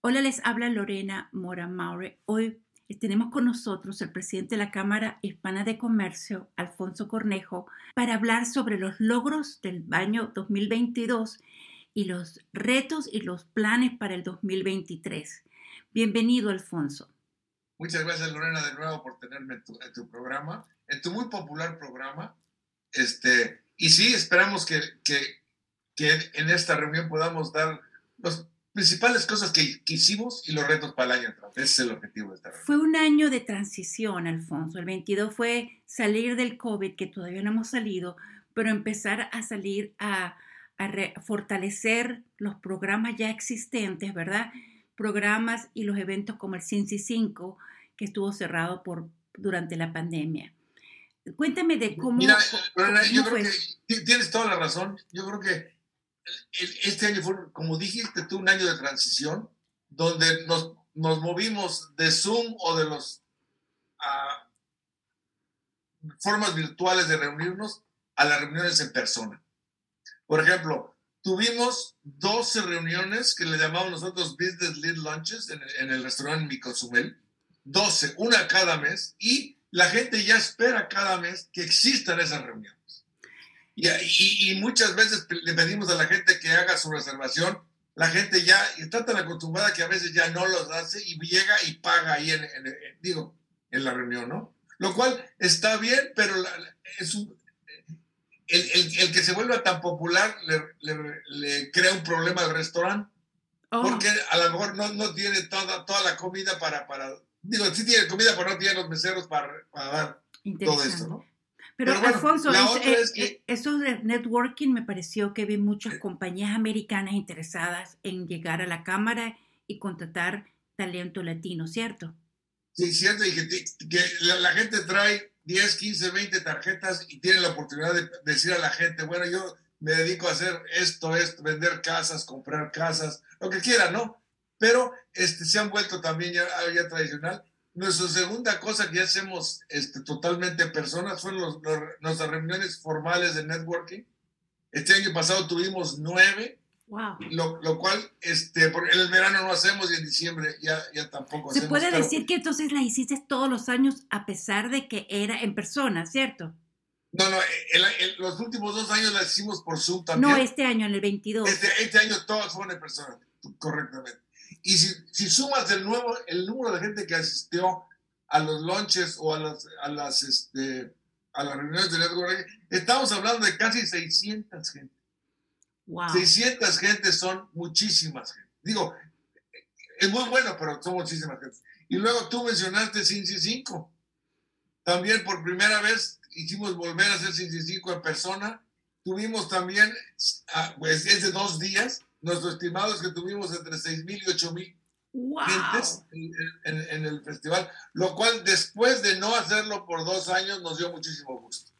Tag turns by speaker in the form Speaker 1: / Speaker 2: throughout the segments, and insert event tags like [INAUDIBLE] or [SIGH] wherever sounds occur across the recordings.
Speaker 1: Hola, les habla Lorena Mora Maure. Hoy tenemos con nosotros el presidente de la Cámara Hispana de Comercio, Alfonso Cornejo, para hablar sobre los logros del año 2022 y los retos y los planes para el 2023. Bienvenido, Alfonso.
Speaker 2: Muchas gracias, Lorena, de nuevo por tenerme en tu, en tu programa, en tu muy popular programa. Este, y sí, esperamos que, que, que en esta reunión podamos dar los principales cosas que, hicimos y los retos para el año Ese es el objetivo de esta reunión.
Speaker 1: Fue un año de transición, Alfonso. El 22 fue salir del COVID, que todavía no hemos salido, pero empezar a salir a, a fortalecer los programas ya existentes, ¿verdad? Programas y los eventos como el CINCI 5, que estuvo cerrado por, durante la pandemia. Cuéntame de cómo.
Speaker 2: Mira, yo creo que tienes toda la razón. Yo creo que este año fue, como dijiste tú, un año de transición, donde nos, nos movimos de Zoom o de las ah, formas virtuales de reunirnos a las reuniones en persona. Por ejemplo, tuvimos 12 reuniones que le llamamos nosotros Business Lead Lunches en, en el restaurante Micosumel, 12, una cada mes, y la gente ya espera cada mes que existan esas reuniones. Y, muchas veces le pedimos a la gente que haga su reservación. La gente ya está tan acostumbrada que a veces ya no los hace y llega y paga ahí, en, digo, en la reunión, ¿no? Lo cual está bien, pero es el, que se vuelva tan popular le, crea un problema al restaurante. Oh. Porque a lo mejor no, no, tiene toda, toda la comida para, para, digo, sí tiene comida, pero no tiene los meseros para, para dar todo esto, ¿no?
Speaker 1: Pero, Alfonso, eh, eh, eso de networking me pareció que vi muchas compañías americanas interesadas en llegar a la Cámara y contratar talento latino, ¿cierto?
Speaker 2: Sí, cierto, y que, la, gente trae 10, 15, 20 tarjetas y tiene la oportunidad de decir a la gente, bueno, yo me dedico a hacer esto, esto, vender casas, comprar casas, lo que quiera, ¿no? Pero este, se han vuelto también ya, ya tradicional nuestra segunda cosa que hacemos este, totalmente personas fueron nuestras reuniones formales de networking. Este año pasado tuvimos nueve, wow. lo, cual este, en el verano no hacemos y en diciembre ya, ya tampoco
Speaker 1: Se
Speaker 2: hacemos.
Speaker 1: Se puede decir que entonces la hiciste todos los años a pesar de que era en persona, ¿cierto?
Speaker 2: No, no, los últimos dos años la hicimos por Zoom también.
Speaker 1: No, este año, en el 22.
Speaker 2: Este, este año todas fueron en persona, correctamente. Y si, si, sumas el, nuevo, el número de gente que asistió a los lunches o a las, a las, este, a las reuniones de networking, estamos hablando de casi 600 gente. Wow. 600 gente son muchísimas gente. Digo, es muy bueno, pero son muchísimas gente. Y luego tú mencionaste Cincy 5. También por primera vez hicimos volver a hacer Cincy 5 en persona. Tuvimos también, ah, pues es de dos días, nuestro estimado es que tuvimos entre 6 mil y 8 mil gentes en, el festival, lo cual después de no hacerlo por dos años nos dio muchísimo gusto.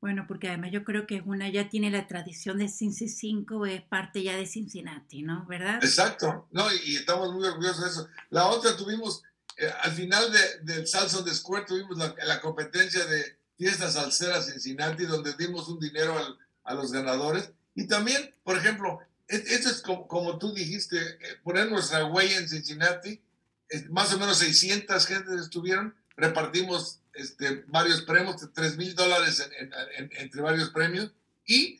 Speaker 1: Bueno, porque además yo creo que una ya tiene la tradición de Cincy 5, es parte ya de Cincinnati, ¿no? ¿Verdad?
Speaker 2: Exacto, no, y, estamos muy orgullosos de eso. La otra tuvimos, eh, al final del de Salsa de Square, tuvimos la, competencia de fiestas salseras Cincinnati, donde dimos un dinero a los ganadores. Y también, por ejemplo, esto es como, tú dijiste, eh, poner nuestra huella en Cincinnati, más o menos 600 gentes estuvieron, repartimos este, varios premios, 3 mil dólares entre varios premios, y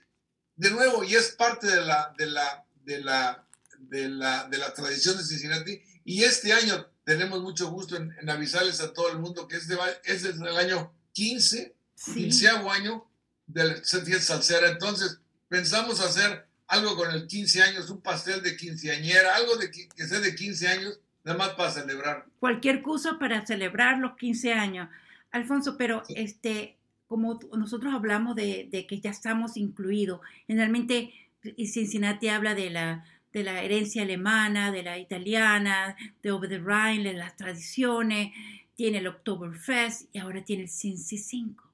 Speaker 2: de nuevo, y es parte de la, de la, de la, de la, de la tradición de Cincinnati, y este año tenemos mucho gusto en, avisarles a todo el mundo que este, este es el año 15, sí. 15 año del Salsera, entonces pensamos hacer algo con el 15 años, un pastel de quinceañera, algo de, que sea de 15 años, nada más para celebrar.
Speaker 1: Cualquier cosa para celebrar los 15 años. Alfonso, pero este, como nosotros hablamos de, que ya estamos incluidos, generalmente Cincinnati habla de la, de la herencia alemana, de la italiana, de Over the Rhine, de las tradiciones, tiene el Oktoberfest y ahora tiene el Cincy 5.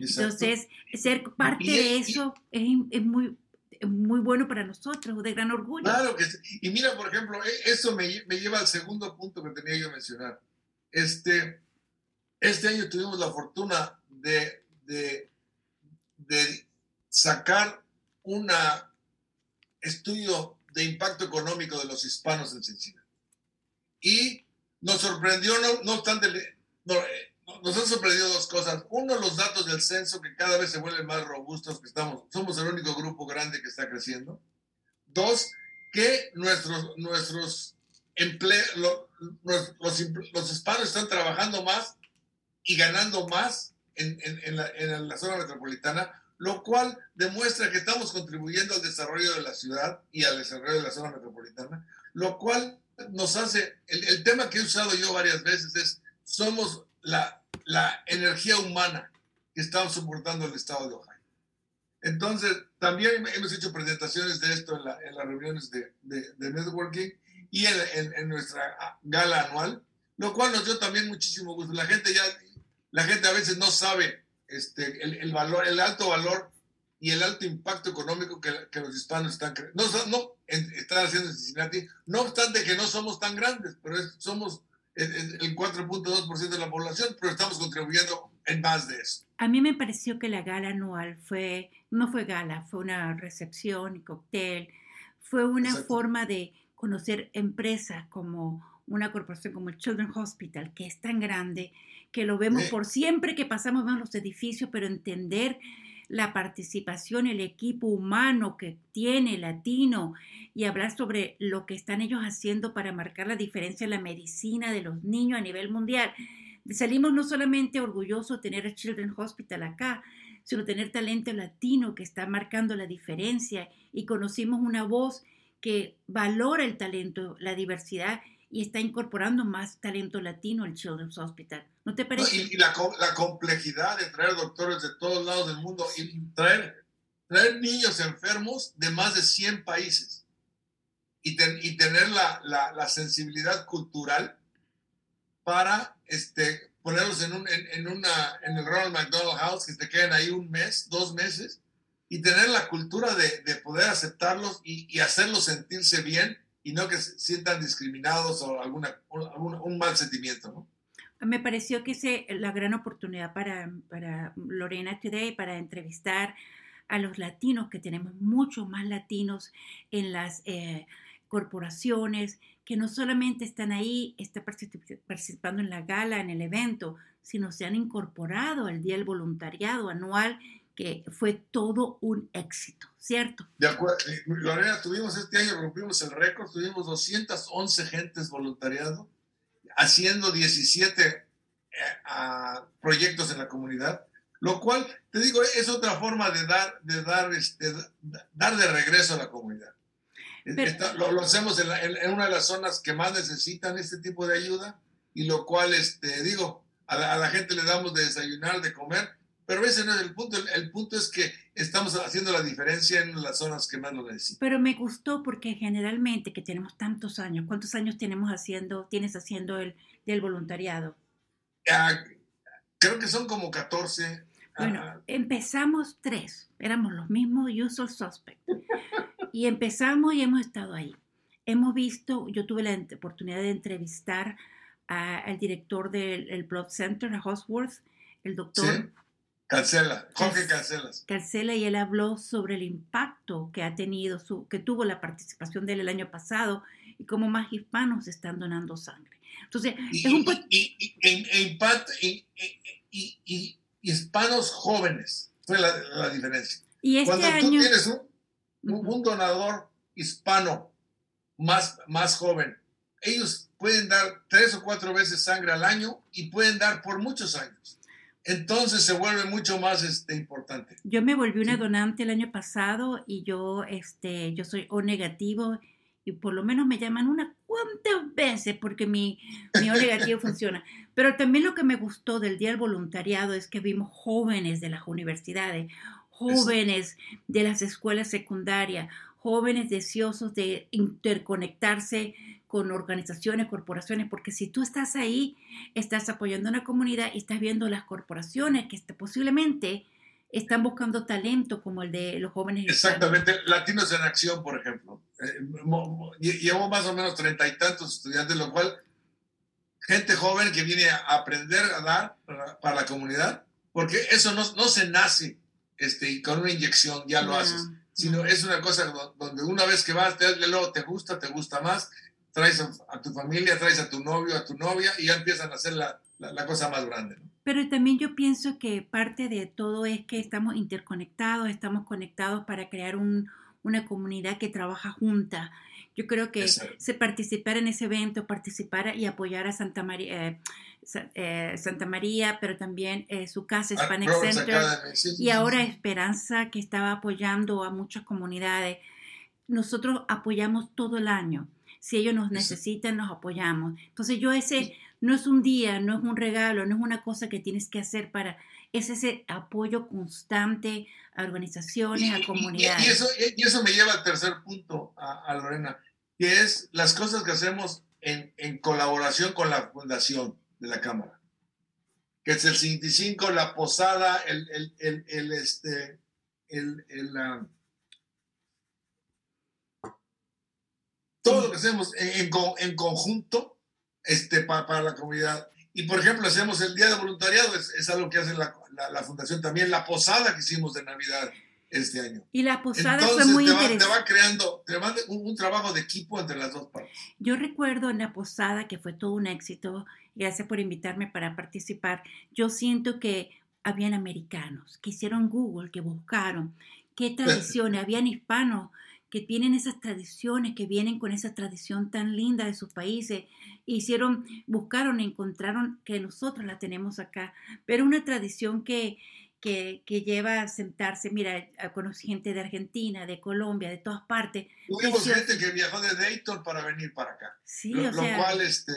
Speaker 1: Entonces, ser parte de eso es, es muy muy bueno para nosotros, de gran orgullo.
Speaker 2: Claro que sí. Y mira, por ejemplo, e, eso me, lleva al segundo punto que tenía que mencionar. Este, este año tuvimos la fortuna de, de, sacar un estudio de impacto económico de los hispanos en Cincinnati. y nos sorprendió, no, no obstante, eh, nos han sorprendido dos cosas. Uno, los datos del censo que cada vez se vuelven más robustos, que estamos, somos el único grupo grande que está creciendo. Dos, que nuestros, nuestros empleos, los, los, hispanos están trabajando más y ganando más en, en, la, en la zona metropolitana, lo cual demuestra que estamos contribuyendo al desarrollo de la ciudad y al desarrollo de la zona metropolitana, lo cual nos hace, el, el, tema que he usado yo varias veces es, somos la, la energía humana que estamos soportando el estado de Ohio. Entonces, también hemos hecho presentaciones de esto en, la, en las reuniones de, de, de, networking y en, en, nuestra gala anual, lo cual nos dio también muchísimo gusto. La gente ya, la gente a veces no sabe este, el, el valor, el alto valor y el alto impacto económico que, que los hispanos están, no, no, están haciendo en Cincinnati, no obstante que no somos tan grandes, pero somos el 4.2% de la población, pero estamos contribuyendo en más de eso.
Speaker 1: A mí me pareció que la gala anual fue, no fue gala, fue una recepción y cóctel, fue una forma de conocer empresas como una corporación como el Children's Hospital, que es tan grande, que lo vemos por siempre que pasamos vemos los edificios, pero entender la participación, el equipo humano que tiene latino y hablar sobre lo que están ellos haciendo para marcar la diferencia en la medicina de los niños a nivel mundial. Salimos no solamente orgullosos de tener a Children's Hospital acá, sino tener talento latino que está marcando la diferencia y conocimos una voz que valora el talento, la diversidad y está incorporando más talento latino al Children's Hospital. ¿No te parece?
Speaker 2: y, la, la, complejidad de traer doctores de todos lados del mundo y traer, traer niños enfermos de más de 100 países y, y tener la, la, la, sensibilidad cultural para este, ponerlos en, un, en, en, una, en el Ronald McDonald House, que te queden ahí un mes, dos meses, y tener la cultura de, de poder aceptarlos y, y hacerlos sentirse bien y no que se sientan discriminados o alguna, algún, un mal sentimiento, ¿no?
Speaker 1: Me pareció que es la gran oportunidad para, para Lorena Today para entrevistar a los latinos, que tenemos muchos más latinos en las eh, corporaciones, que no solamente están ahí, están participando en la gala, en el evento, sino se han incorporado al Día del Voluntariado Anual que fue todo un éxito, ¿cierto?
Speaker 2: De acuerdo. Eh, Lorena, tuvimos este año, rompimos el récord, tuvimos 211 gentes voluntariado, haciendo 17 eh, proyectos en la comunidad, lo cual, te digo, es otra forma de dar de, dar, este, dar de regreso a la comunidad. lo, hacemos en, en, una de las zonas que más necesitan este tipo de ayuda y lo cual, este, digo, a la, a la gente le damos de desayunar, de comer, pero ese no es el punto. El, punto es que estamos haciendo la diferencia en las zonas que más lo necesitan.
Speaker 1: Pero me gustó porque generalmente que tenemos tantos años, ¿cuántos años tenemos haciendo, tienes haciendo el del voluntariado?
Speaker 2: Ah, creo que son como 14.
Speaker 1: Bueno, ah, empezamos tres, éramos los mismos usual suspect. [LAUGHS] y empezamos y hemos estado ahí. Hemos visto, yo tuve la oportunidad de entrevistar al director del Blood Center, a Hosworth, el doctor
Speaker 2: Cancela, Jorge Cancelas.
Speaker 1: Cancela y él habló sobre el impacto que ha tenido, su, que tuvo la participación de él el año pasado y cómo más hispanos están donando sangre. Entonces,
Speaker 2: y, es un y, y, y, y, hispanos jóvenes fue la, la diferencia.
Speaker 1: Y este
Speaker 2: Cuando
Speaker 1: año,
Speaker 2: tú tienes un, un, donador hispano más, más joven, ellos pueden dar tres o cuatro veces sangre al año y pueden dar por muchos años entonces se vuelve mucho más este, importante.
Speaker 1: Yo me volví una donante el año pasado y yo, este, yo soy O negativo y por lo menos me llaman una cuantas veces porque mi, mi O negativo [LAUGHS] funciona. Pero también lo que me gustó del Día del Voluntariado es que vimos jóvenes de las universidades, jóvenes de las escuelas secundarias, jóvenes deseosos de interconectarse con organizaciones, corporaciones, porque si tú estás ahí, estás apoyando a una comunidad y estás viendo las corporaciones que posiblemente están buscando talento como el de los jóvenes.
Speaker 2: Exactamente, Latinos en Acción, por ejemplo. Eh, llevo más o menos treinta y tantos estudiantes, lo cual, gente joven que viene a aprender a dar para, la comunidad, porque eso no, no se nace este, con una inyección, ya lo haces, sino es una cosa donde una vez que vas, te, luego te gusta, te gusta más, traes a, tu familia, traes a tu novio, a tu novia y ya empiezan a hacer la, la, cosa más grande.
Speaker 1: Pero también yo pienso que parte de todo es que estamos interconectados, estamos conectados para crear un, una comunidad que trabaja junta. Yo creo que se participar en ese evento, participar y apoyar a Santa María, eh, eh, Santa María, pero también eh, su casa ah, Hispanic Center y ahora Esperanza que estaba apoyando a muchas comunidades. Nosotros apoyamos todo el año. Si ellos nos necesitan, nos apoyamos. Entonces yo ese no es un día, no es un regalo, no es una cosa que tienes que hacer para, es ese apoyo constante a organizaciones, a comunidades.
Speaker 2: Y, eso, y, eso, me lleva al tercer punto, a, Lorena, que es las cosas que hacemos en, en, colaboración con la fundación de la Cámara, que es el 55, la posada, el, el, el, el este, el, el lo que hacemos en, en conjunto este, para, la comunidad. Y por ejemplo, hacemos el Día de Voluntariado, es, algo que hace la, la, Fundación también, la posada que hicimos de Navidad este año.
Speaker 1: Y la posada fue muy
Speaker 2: te
Speaker 1: interesante.
Speaker 2: Va, te va creando, te va un, un, trabajo de equipo entre las dos partes.
Speaker 1: Yo recuerdo en la posada que fue todo un éxito, gracias por invitarme para participar. Yo siento que habían americanos que hicieron Google, que buscaron qué [LAUGHS] tradiciones, habían hispanos que tienen esas tradiciones, que vienen con esa tradición tan linda de sus países, hicieron, buscaron, encontraron que nosotros la tenemos acá, pero una tradición que, que, que, lleva a sentarse, mira, conocí gente de Argentina, de Colombia, de todas partes.
Speaker 2: Tuvimos gente que viajó de Dayton para venir para acá. Sí, lo, o sea, lo cual, este,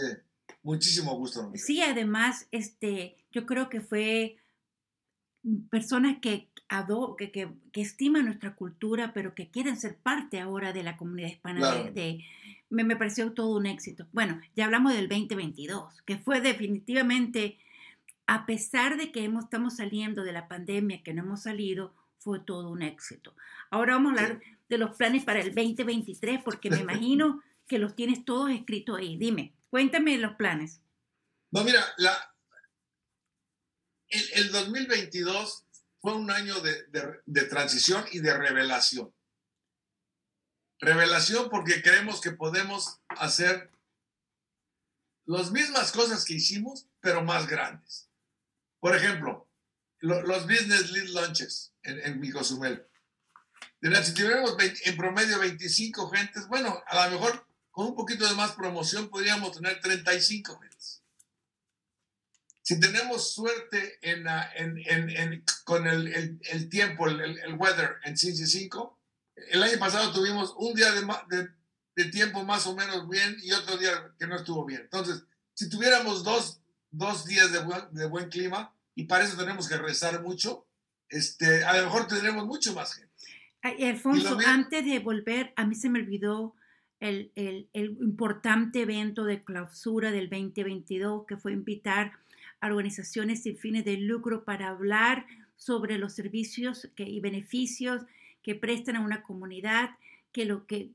Speaker 2: muchísimo gusto.
Speaker 1: Sí, además, este, yo creo que fue personas que, que, que, que, estiman nuestra cultura, pero que quieren ser parte ahora de la comunidad hispana. De, me, me, pareció todo un éxito. Bueno, ya hablamos del 2022, que fue definitivamente, a pesar de que hemos, estamos saliendo de la pandemia, que no hemos salido, fue todo un éxito. Ahora vamos a hablar de los planes para el 2023, porque me imagino [LAUGHS] que los tienes todos escritos ahí. Dime, cuéntame los planes.
Speaker 2: No, mira, la, el, el 2022 fue un año de, transición y de revelación. Revelación porque creemos que podemos hacer las mismas cosas que hicimos, pero más grandes. Por ejemplo, los Business Lead Lunches en, en Micosumel. Si tuviéramos en promedio 25 gentes, bueno, a lo mejor con un poquito de más promoción podríamos tener 35 gentes si tenemos suerte en, en, con el, el, tiempo, el, el, weather en Cincy 5, el año pasado tuvimos un día de, de, tiempo más o menos bien y otro día que no estuvo bien. Entonces, si tuviéramos dos, dos días de buen, de buen clima, y para eso tenemos que rezar mucho, este, a lo mejor tendremos mucho más gente.
Speaker 1: Alfonso, antes de volver, a mí se me olvidó el, el, el, importante evento de clausura del 2022, que fue invitar organizaciones sin fines de lucro para hablar sobre los servicios que, y beneficios que prestan a una comunidad, que lo que,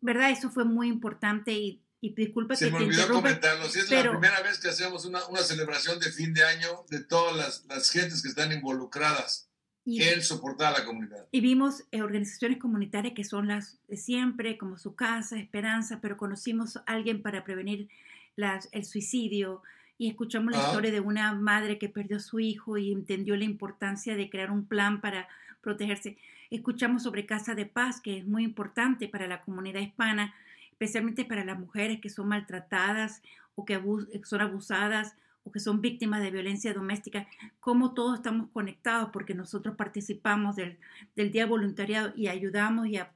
Speaker 1: ¿verdad? Eso fue muy importante y, y disculpa
Speaker 2: Se me olvidó comentarlo, es la primera vez que hacemos una, una, celebración de fin de año de todas las, las gentes que están involucradas en soportar a la comunidad.
Speaker 1: Y vimos eh, organizaciones comunitarias que son las de siempre, como Su Casa, Esperanza, pero conocimos a alguien para prevenir las, el suicidio, y escuchamos la historia de una madre que perdió a su hijo y entendió la importancia de crear un plan para protegerse. Escuchamos sobre Casa de Paz, que es muy importante para la comunidad hispana, especialmente para las mujeres que son maltratadas o que son abusadas o que son víctimas de violencia doméstica, cómo todos estamos conectados porque nosotros participamos del, del Día Voluntariado y ayudamos y, a,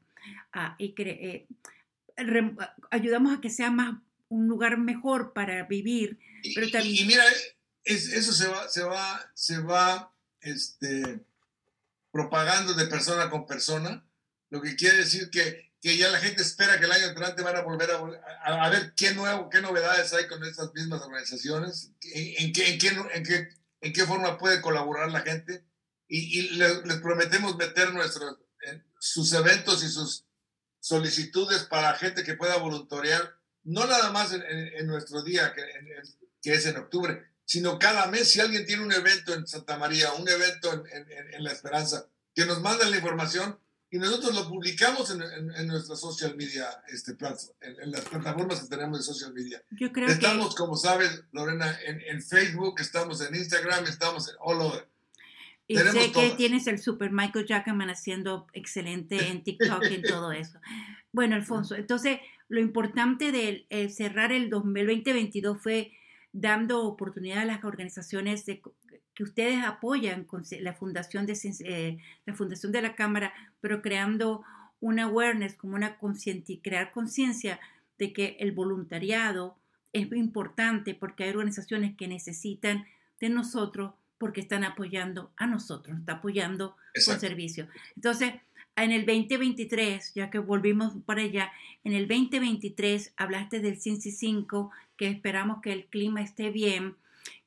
Speaker 1: eh, ayudamos a que sea más un lugar mejor para vivir. Pero también...
Speaker 2: y, mira, eso se va, se va, se va este, propagando de persona con persona, lo que quiere decir que, que ya la gente espera que el año entrante van a volver a, a, ver qué nuevo, qué novedades hay con estas mismas organizaciones, en, qué, en, qué, en, qué, en qué forma puede colaborar la gente. Y, y les, les, prometemos meter nuestros, sus eventos y sus solicitudes para gente que pueda voluntariar no nada más en, nuestro día, que, que, es en octubre, sino cada mes, si alguien tiene un evento en Santa María, un evento en, La Esperanza, que nos manden la información y nosotros lo publicamos en, en, nuestra social media, este, en, las plataformas que tenemos de social media.
Speaker 1: Yo creo
Speaker 2: estamos, como sabes, Lorena, en, Facebook, estamos en Instagram, estamos en all over.
Speaker 1: Y sé que tienes el super Michael Jackman haciendo excelente en TikTok y en [LAUGHS] todo eso. Bueno, Alfonso, entonces lo importante de eh, cerrar el 2022 fue dando oportunidad a las organizaciones de, que ustedes apoyan con la fundación de eh, la fundación de la cámara, pero creando una awareness, como una conciencia, crear conciencia de que el voluntariado es importante porque hay organizaciones que necesitan de nosotros porque están apoyando a nosotros, está apoyando con servicio. Entonces, en el 2023, ya que volvimos para allá, en el 2023 hablaste del CINCI 5, que esperamos que el clima esté bien,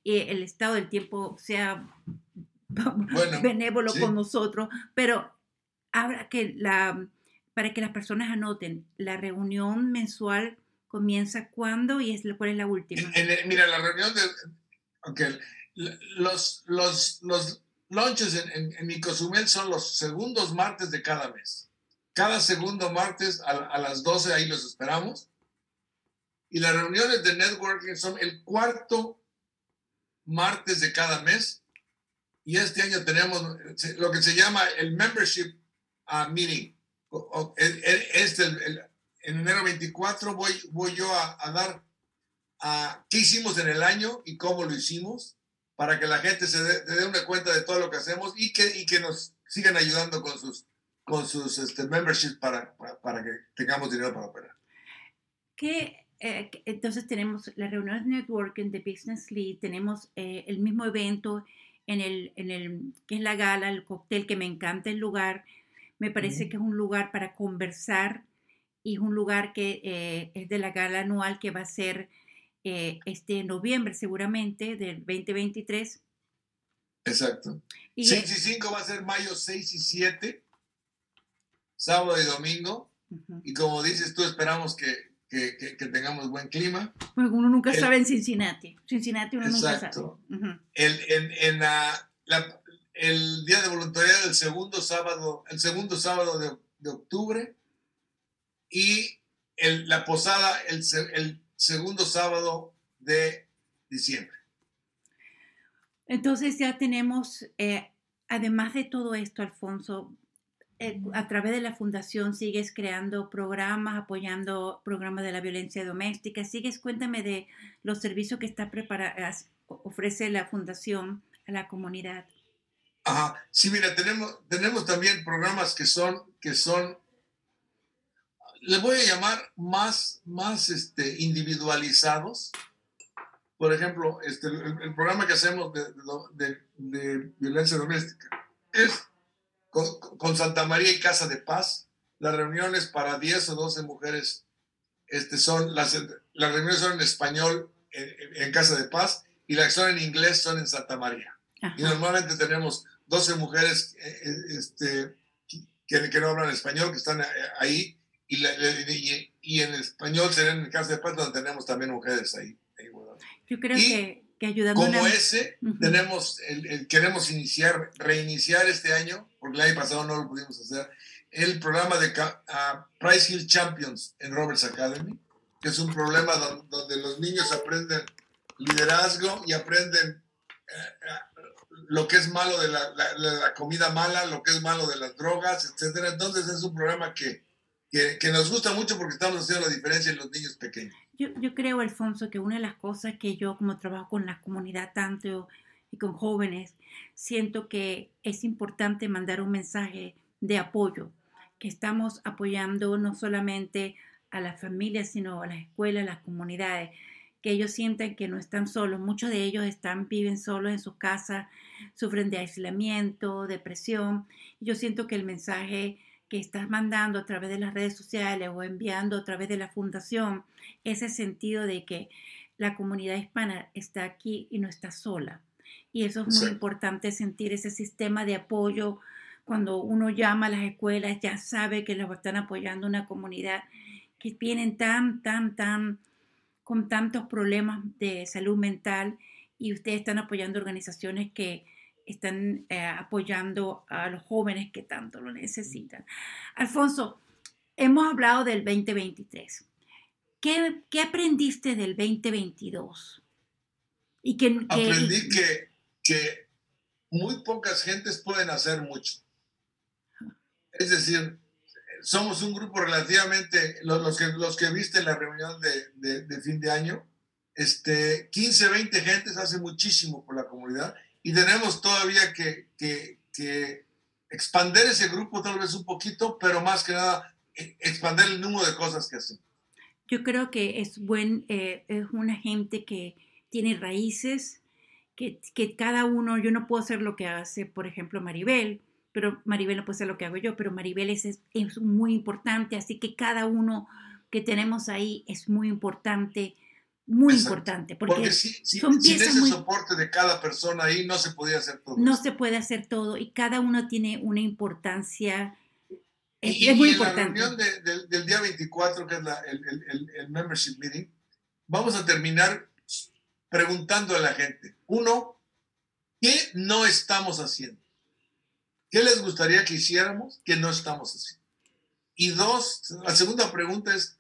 Speaker 1: y el estado del tiempo sea [LAUGHS] benévolo con nosotros, pero habrá que la, para que las personas anoten, la reunión mensual comienza cuándo y es cuál es la última.
Speaker 2: mira, la reunión de okay, los, los, los lunches en, en, mi Cozumel son los segundos martes de cada mes. Cada segundo martes a, las 12 ahí los esperamos. Y las reuniones de networking son el cuarto martes de cada mes. Y este año tenemos lo que se llama el Membership uh, Meeting. Este, en enero 24 voy, voy yo a, dar qué hicimos en el año y cómo lo hicimos para que la gente se dé, una cuenta de todo lo que hacemos y que, y que nos sigan ayudando con sus, con sus este, memberships para, para, para que tengamos dinero para operar.
Speaker 1: ¿Qué eh, entonces tenemos la reunión de networking de Business Lead, tenemos eh, el mismo evento en el, en el, que es la gala, el cóctel, que me encanta el lugar, me parece que es un lugar para conversar y es un lugar que eh, es de la gala anual que va a ser este noviembre seguramente del 2023.
Speaker 2: Exacto. Y 6 y 5 va a ser mayo 6 y 7, sábado y domingo. Y como dices tú, esperamos que, que, tengamos buen clima.
Speaker 1: Pues uno nunca sabe en Cincinnati. Cincinnati uno nunca sabe.
Speaker 2: el, en, en la, el día de voluntariado el segundo sábado, el segundo sábado de, de octubre y el, la posada el, el segundo sábado de diciembre.
Speaker 1: Entonces ya tenemos, eh, además de todo esto, Alfonso, eh, a través de la fundación sigues creando programas, apoyando programas de la violencia doméstica. Sigues, cuéntame de los servicios que está preparada, ofrece la fundación a la comunidad.
Speaker 2: Ajá, sí, mira, tenemos, tenemos también programas que son, que son, les voy a llamar más, más este, individualizados. Por ejemplo, este, el, programa que hacemos de, de, de violencia doméstica es con, Santa María y Casa de Paz. Las reuniones para 10 o 12 mujeres este, son, las, las reuniones son en español en, Casa de Paz y las que son en inglés son en Santa María. Y normalmente tenemos 12 mujeres eh, eh, este, que, que, no hablan español, que están eh, ahí, y, y, en español serán en Casa de Paz donde tenemos también mujeres ahí.
Speaker 1: Yo creo que, que
Speaker 2: Como ese, tenemos el, queremos iniciar, reiniciar este año porque el año pasado no lo pudimos hacer, el programa de Price Hill Champions en Roberts Academy, que es un problema donde, los niños aprenden liderazgo y aprenden eh, lo que es malo de la, comida mala, lo que es malo de las drogas, etc. Entonces es un programa que, que, que, nos gusta mucho porque estamos haciendo la diferencia en los niños pequeños.
Speaker 1: Yo, yo creo, Alfonso, que una de las cosas que yo como trabajo con la comunidad tanto y con jóvenes, siento que es importante mandar un mensaje de apoyo, que estamos apoyando no solamente a las familias, sino a las escuelas, a las comunidades, que ellos sientan que no están solos. Muchos de ellos están, viven solos en sus casas, sufren de aislamiento, depresión. Yo siento que el mensaje que estás mandando a través de las redes sociales o enviando a través de la fundación, ese sentido de que la comunidad hispana está aquí y no está sola. Y eso es muy importante, sentir ese sistema de apoyo. Cuando uno llama a las escuelas, ya sabe que los están apoyando una comunidad que vienen tan, tan, tan, con tantos problemas de salud mental y ustedes están apoyando organizaciones que, están eh, apoyando a los jóvenes que tanto lo necesitan. Alfonso, hemos hablado del 2023. ¿Qué, qué aprendiste del 2022?
Speaker 2: Y que, Aprendí que, que muy pocas gentes pueden hacer mucho. Es decir, somos un grupo relativamente, los, que, los que viste en la reunión de, de, fin de año, este, 15, 20 gentes hace muchísimo por la comunidad y tenemos todavía que, que, que expander ese grupo tal vez un poquito, pero más que nada e, expander el número de cosas que hacen.
Speaker 1: Yo creo que es buen, eh, es una gente que tiene raíces, que, que, cada uno, yo no puedo hacer lo que hace, por ejemplo, Maribel, pero Maribel no puede ser lo que hago yo, pero Maribel es, es, muy importante, así que cada uno que tenemos ahí es muy importante, muy importante.
Speaker 2: Porque, son sin ese soporte de cada persona ahí no se podía hacer todo.
Speaker 1: No se puede hacer todo y cada uno tiene una importancia.
Speaker 2: Y, es muy importante. En la reunión del día 24, que es la, el, el, el membership meeting, vamos a terminar preguntando a la gente, uno, ¿qué no estamos haciendo? ¿Qué les gustaría que hiciéramos que no estamos haciendo? Y dos, la segunda pregunta es,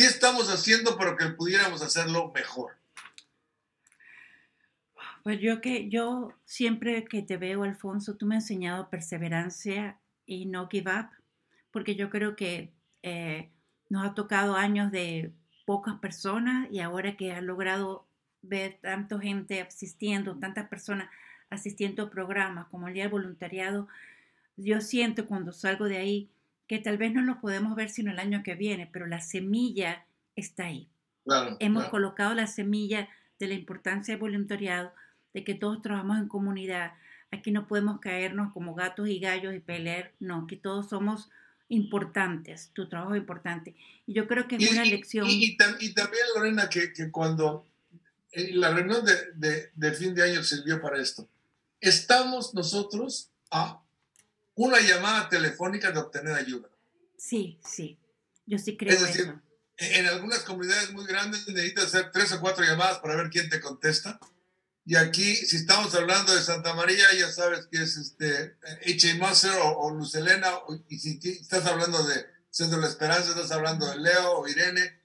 Speaker 2: ¿qué estamos haciendo para que pudiéramos hacerlo mejor?
Speaker 1: Pues yo que yo siempre que te veo, Alfonso, tú me has enseñado perseverancia y no give up, porque yo creo que eh, nos ha tocado años de pocas personas y ahora que has logrado ver tanta gente asistiendo, tantas personas asistiendo a programas como el Día del Voluntariado, yo siento cuando salgo de ahí que tal vez no lo podemos ver sino el año que viene, pero la semilla está ahí. Hemos colocado la semilla de la importancia del voluntariado, de que todos trabajamos en comunidad. Aquí no podemos caernos como gatos y gallos y pelear, no, que todos somos importantes, tu trabajo es importante. Y yo creo que es una lección.
Speaker 2: Y, también, Lorena, que, cuando la reunión de, de fin de año sirvió para esto, estamos nosotros a una llamada telefónica de obtener ayuda.
Speaker 1: Sí, sí, yo sí creo. Es decir,
Speaker 2: en algunas comunidades muy grandes necesitas hacer tres o cuatro llamadas para ver quién te contesta. Y aquí, si estamos hablando de Santa María, ya sabes que es este H.A. Musser o, Luz Elena, y si estás hablando de Centro de la Esperanza, estás hablando de Leo o Irene,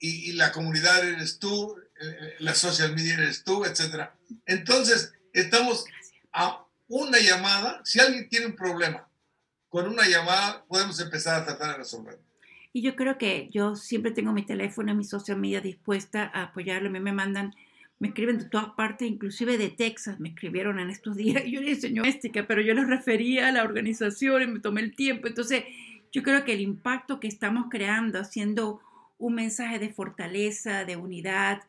Speaker 2: y, y la comunidad eres tú, eh, la social media eres tú, etc. Entonces, estamos a una llamada, si alguien tiene un problema, con una llamada podemos empezar a tratar de resolverlo.
Speaker 1: Y yo creo que yo siempre tengo mi teléfono y mi social media dispuesta a apoyarlo. A mí me mandan, me escriben de todas partes, inclusive de Texas, me escribieron en estos días. [LAUGHS] Yo les enseño doméstica, pero yo les refería a la organización y me tomé el tiempo. Entonces, yo creo que el impacto que estamos creando, haciendo un mensaje de fortaleza, de unidad,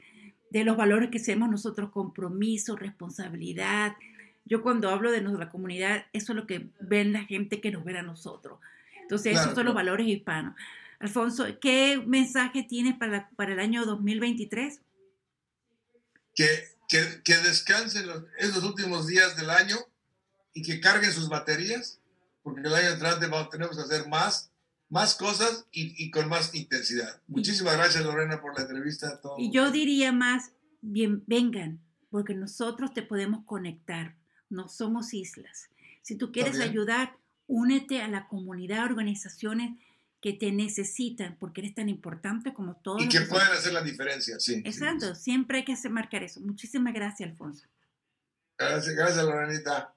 Speaker 1: de los valores que seamos nosotros, compromiso, responsabilidad, yo cuando hablo de nuestra comunidad, eso es lo que ven la gente que nos ve a nosotros. Entonces, esos son los valores hispanos. Alfonso, ¿qué mensaje tienes para, para el año 2023?
Speaker 2: Que, que, que descansen los, esos últimos días del año y que carguen sus baterías, porque el año entrante tenemos que hacer más, más cosas y, y con más intensidad. Muchísimas gracias, Lorena, por la entrevista.
Speaker 1: Y yo diría más, bien, vengan, porque nosotros te podemos conectar no somos islas. Si tú quieres ayudar, únete a la comunidad, organizaciones que te necesitan, porque eres tan importante como todos.
Speaker 2: Y que pueden hacer la diferencia, sí.
Speaker 1: Exacto, siempre hay que hacer marcar eso. Muchísimas gracias, Alfonso.
Speaker 2: Gracias, gracias, Lorenita.